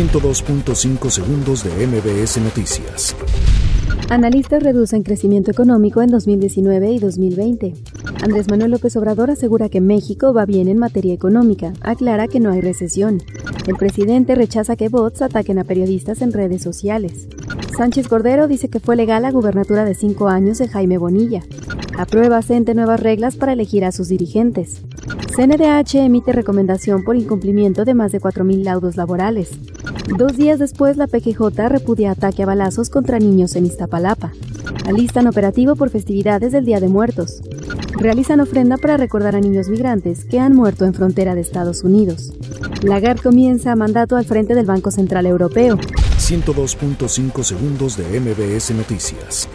102.5 segundos de MBS Noticias. Analistas reducen crecimiento económico en 2019 y 2020. Andrés Manuel López Obrador asegura que México va bien en materia económica, aclara que no hay recesión. El presidente rechaza que bots ataquen a periodistas en redes sociales. Sánchez Cordero dice que fue legal la gubernatura de cinco años de Jaime Bonilla. Aprueba CENTE nuevas reglas para elegir a sus dirigentes. CNDH emite recomendación por incumplimiento de más de 4.000 laudos laborales. Dos días después, la PGJ repudia ataque a balazos contra niños en Iztapalapa. Alistan operativo por festividades del Día de Muertos. Realizan ofrenda para recordar a niños migrantes que han muerto en frontera de Estados Unidos. Lagarde comienza mandato al frente del Banco Central Europeo. 102.5 segundos de MBS Noticias.